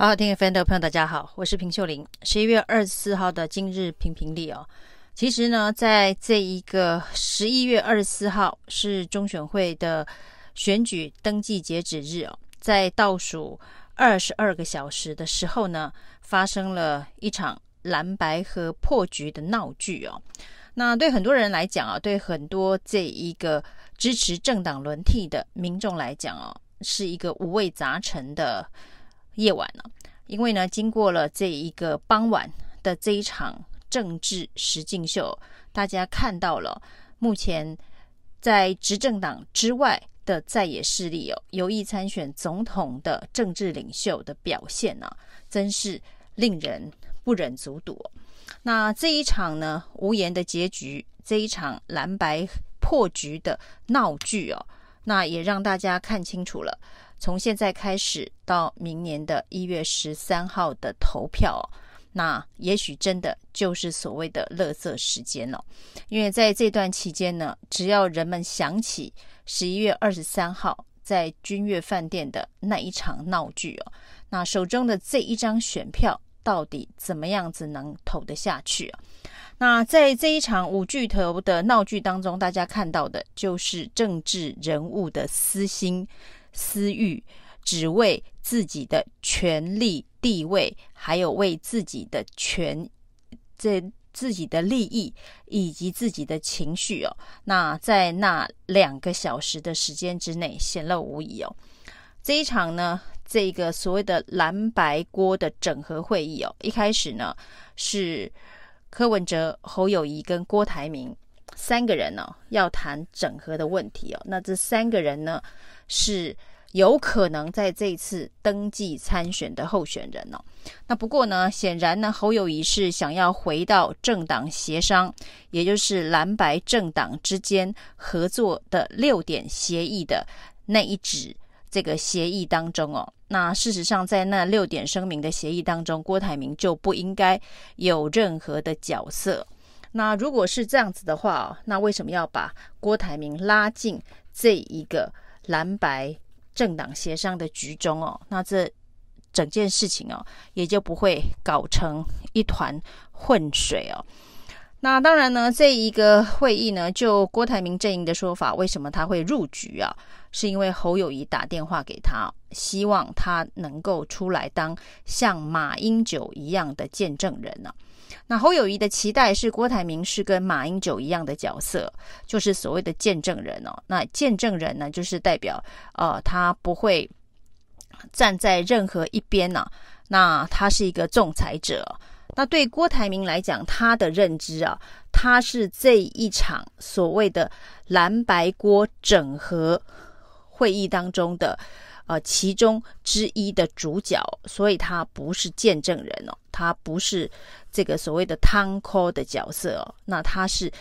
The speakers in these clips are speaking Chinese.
好好听 FM 的朋友，大家好，我是平秀玲。十一月二十四号的今日评评理哦，其实呢，在这一个十一月二十四号是中选会的选举登记截止日哦，在倒数二十二个小时的时候呢，发生了一场蓝白和破局的闹剧哦。那对很多人来讲啊，对很多这一个支持政党轮替的民众来讲哦，是一个五味杂陈的。夜晚呢，因为呢，经过了这一个傍晚的这一场政治实境秀，大家看到了目前在执政党之外的在野势力哦，有意参选总统的政治领袖的表现呢，真是令人不忍卒睹。那这一场呢，无言的结局，这一场蓝白破局的闹剧哦，那也让大家看清楚了。从现在开始到明年的一月十三号的投票，那也许真的就是所谓的垃圾时间了。因为在这段期间呢，只要人们想起十一月二十三号在君悦饭店的那一场闹剧哦，那手中的这一张选票到底怎么样子能投得下去啊？那在这一场五巨头的闹剧当中，大家看到的就是政治人物的私心。私欲，只为自己的权力地位，还有为自己的权，这自己的利益以及自己的情绪哦，那在那两个小时的时间之内显露无遗哦。这一场呢，这个所谓的蓝白锅的整合会议哦，一开始呢是柯文哲、侯友谊跟郭台铭三个人呢、哦、要谈整合的问题哦。那这三个人呢？是有可能在这次登记参选的候选人哦。那不过呢，显然呢，侯友谊是想要回到政党协商，也就是蓝白政党之间合作的六点协议的那一纸这个协议当中哦。那事实上，在那六点声明的协议当中，郭台铭就不应该有任何的角色。那如果是这样子的话，那为什么要把郭台铭拉进这一个？蓝白政党协商的局中哦，那这整件事情哦，也就不会搞成一团混水哦。那当然呢，这一个会议呢，就郭台铭阵营的说法，为什么他会入局啊？是因为侯友宜打电话给他，希望他能够出来当像马英九一样的见证人呢、那侯友谊的期待是郭台铭是跟马英九一样的角色，就是所谓的见证人哦。那见证人呢，就是代表呃，他不会站在任何一边呢、那他是一个仲裁者。那对郭台铭来讲，他的认知啊，他是这一场所谓的蓝白锅整合会议当中的。呃，其中之一的主角，所以他不是见证人哦，他不是这个所谓的汤锅的角色哦，那他是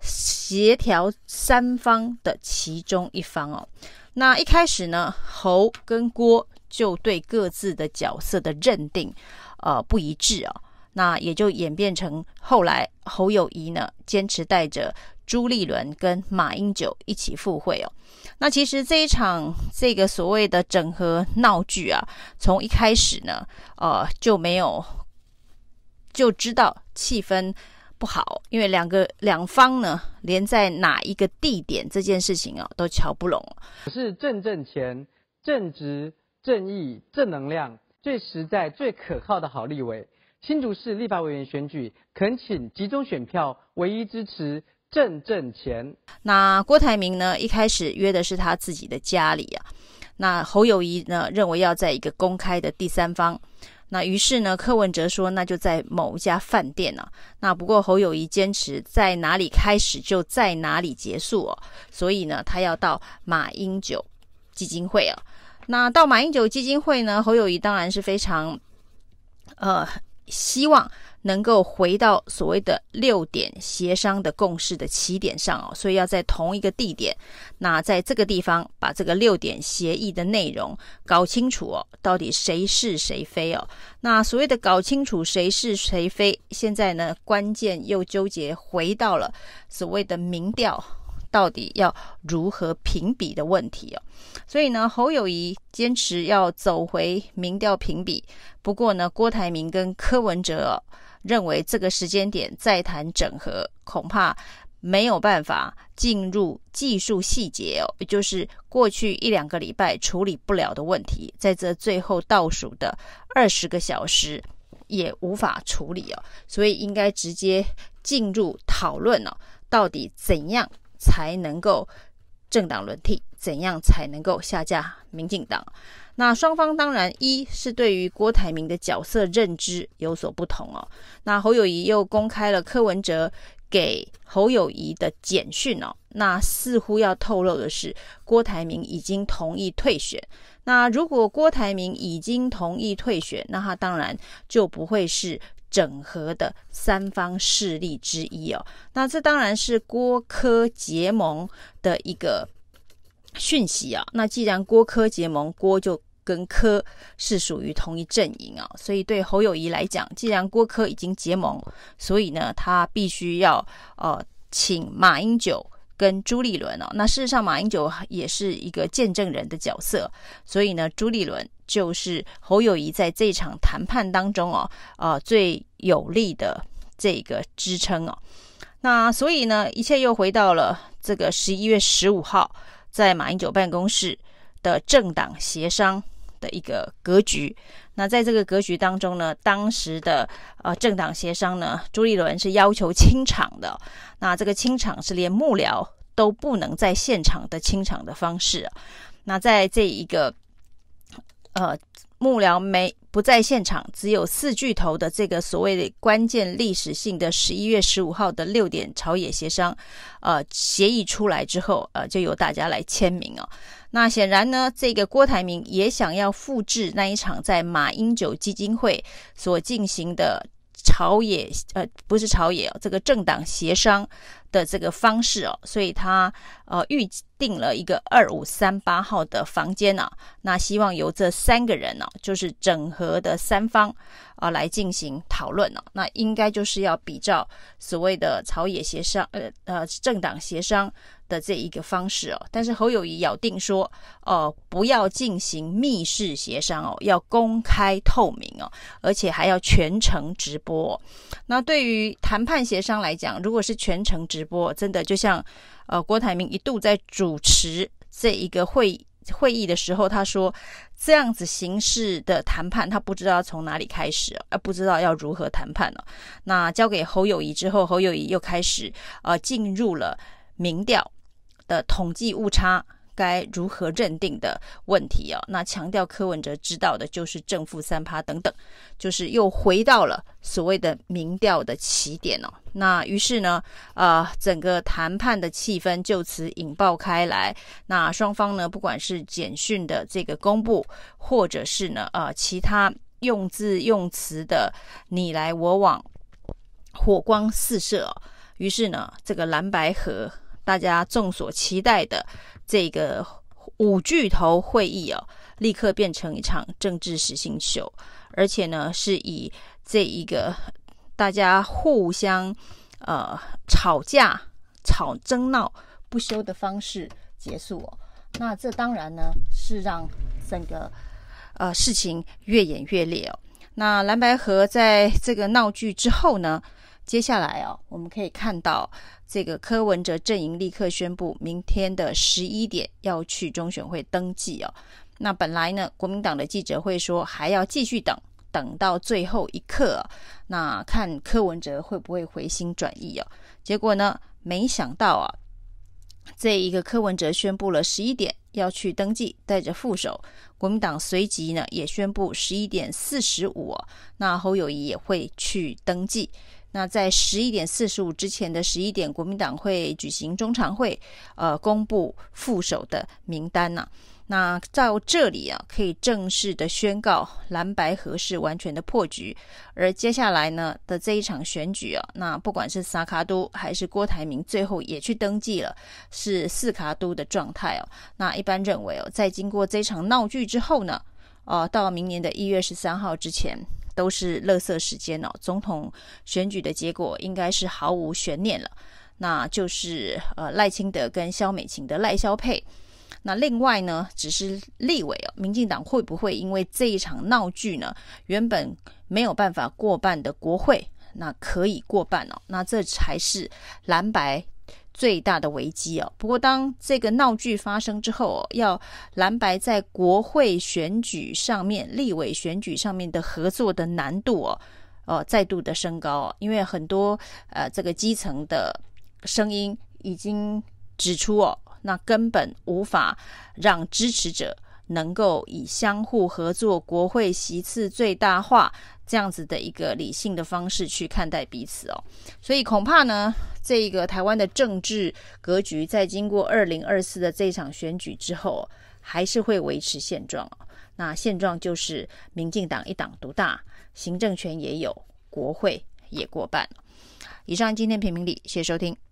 协调三方的其中一方哦。那一开始呢，侯跟郭就对各自的角色的认定呃不一致哦，那也就演变成后来侯友谊呢坚持带着。朱立伦跟马英九一起赴会哦，那其实这一场这个所谓的整合闹剧啊，从一开始呢，呃就没有就知道气氛不好，因为两个两方呢，连在哪一个地点这件事情啊，都瞧不拢。是正正钱、正直、正义、正能量、最实在、最可靠的好立委。新竹市立法委员选举，恳请集中选票，唯一支持。挣挣钱。那郭台铭呢？一开始约的是他自己的家里啊。那侯友宜呢？认为要在一个公开的第三方。那于是呢，柯文哲说，那就在某一家饭店啊。那不过侯友宜坚持在哪里开始就在哪里结束哦。所以呢，他要到马英九基金会啊。那到马英九基金会呢，侯友宜当然是非常呃希望。能够回到所谓的六点协商的共识的起点上哦，所以要在同一个地点，那在这个地方把这个六点协议的内容搞清楚哦，到底谁是谁非哦？那所谓的搞清楚谁是谁非，现在呢，关键又纠结回到了所谓的民调到底要如何评比的问题哦。所以呢，侯友谊坚持要走回民调评比，不过呢，郭台铭跟柯文哲哦，认为这个时间点再谈整合，恐怕没有办法进入技术细节哦，也就是过去一两个礼拜处理不了的问题，在这最后倒数的二十个小时也无法处理哦，所以应该直接进入讨论哦，到底怎样才能够政党轮替，怎样才能够下架民进党？那双方当然一是对于郭台铭的角色认知有所不同哦。那侯友宜又公开了柯文哲给侯友宜的简讯哦，那似乎要透露的是郭台铭已经同意退选。那如果郭台铭已经同意退选，那他当然就不会是整合的三方势力之一哦。那这当然是郭柯结盟的一个。讯息啊，那既然郭柯结盟，郭就跟柯是属于同一阵营啊，所以对侯友谊来讲，既然郭柯已经结盟，所以呢，他必须要呃请马英九跟朱立伦哦。那事实上，马英九也是一个见证人的角色，所以呢，朱立伦就是侯友谊在这场谈判当中哦，呃最有力的这个支撑哦。那所以呢，一切又回到了这个十一月十五号。在马英九办公室的政党协商的一个格局，那在这个格局当中呢，当时的呃政党协商呢，朱立伦是要求清场的，那这个清场是连幕僚都不能在现场的清场的方式，那在这一个呃幕僚没。不在现场，只有四巨头的这个所谓的关键历史性的十一月十五号的六点朝野协商，呃，协议出来之后，呃，就由大家来签名哦。那显然呢，这个郭台铭也想要复制那一场在马英九基金会所进行的朝野，呃，不是朝野哦，这个政党协商。的这个方式哦，所以他呃预定了一个二五三八号的房间呢、那希望由这三个人呢、就是整合的三方啊、来进行讨论呢、那应该就是要比照所谓的朝野协商，呃呃政党协商。的这一个方式哦，但是侯友谊咬定说，哦，不要进行密室协商哦，要公开透明哦，而且还要全程直播。那对于谈判协商来讲，如果是全程直播，真的就像呃郭台铭一度在主持这一个会会议的时候，他说这样子形式的谈判，他不知道从哪里开始，而不知道要如何谈判了。那交给侯友谊之后，侯友谊又开始呃进入了民调。的统计误差该如何认定的问题哦，那强调柯文哲知道的就是正负三趴等等，就是又回到了所谓的民调的起点哦。那于是呢，呃，整个谈判的气氛就此引爆开来。那双方呢，不管是简讯的这个公布，或者是呢，呃，其他用字用词的你来我往，火光四射哦。于是呢，这个蓝白河。大家众所期待的这个五巨头会议哦，立刻变成一场政治实境秀，而且呢，是以这一个大家互相呃吵架、吵争闹不休的方式结束哦。那这当然呢，是让整个呃事情越演越烈哦。那蓝白河在这个闹剧之后呢，接下来哦，我们可以看到。这个柯文哲阵营立刻宣布，明天的十一点要去中选会登记哦。那本来呢，国民党的记者会说还要继续等，等到最后一刻，那看柯文哲会不会回心转意哦。结果呢，没想到啊，这一个柯文哲宣布了十一点要去登记，带着副手，国民党随即呢也宣布十一点四十五，那侯友谊也会去登记。那在十一点四十五之前的十一点，国民党会举行中常会，呃，公布副手的名单呐、那到这里啊，可以正式的宣告蓝白合是完全的破局。而接下来呢的这一场选举啊，那不管是萨卡都还是郭台铭，最后也去登记了，是四卡都的状态哦。那一般认为哦，在经过这场闹剧之后呢，呃，到明年的一月十三号之前。都是垃圾时间哦，总统选举的结果应该是毫无悬念了。那就是呃赖清德跟萧美琴的赖萧配。那另外呢，只是立委哦，民进党会不会因为这一场闹剧呢，原本没有办法过半的国会，那可以过半哦？那这才是蓝白最大的危机哦。不过当这个闹剧发生之后哦，要蓝白在国会选举上面、立委选举上面的合作的难度哦，呃，再度的升高哦，因为很多呃这个基层的声音已经指出哦。那根本无法让支持者能够以相互合作、国会席次最大化这样子的一个理性的方式去看待彼此哦，所以恐怕呢，这个台湾的政治格局在经过二零二四的这场选举之后，还是会维持现状哦。那现状就是民进党一党独大，行政权也有，国会也过半。以上今天评评理，谢谢收听。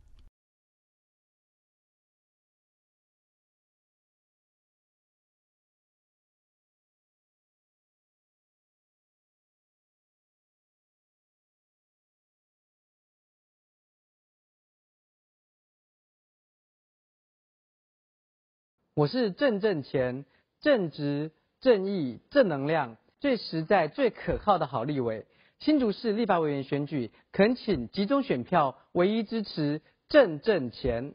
我是正正钱，正直、正义、正能量，最实在、最可靠的好立委。新竹市立法委员选举，恳请集中选票，唯一支持正正钱。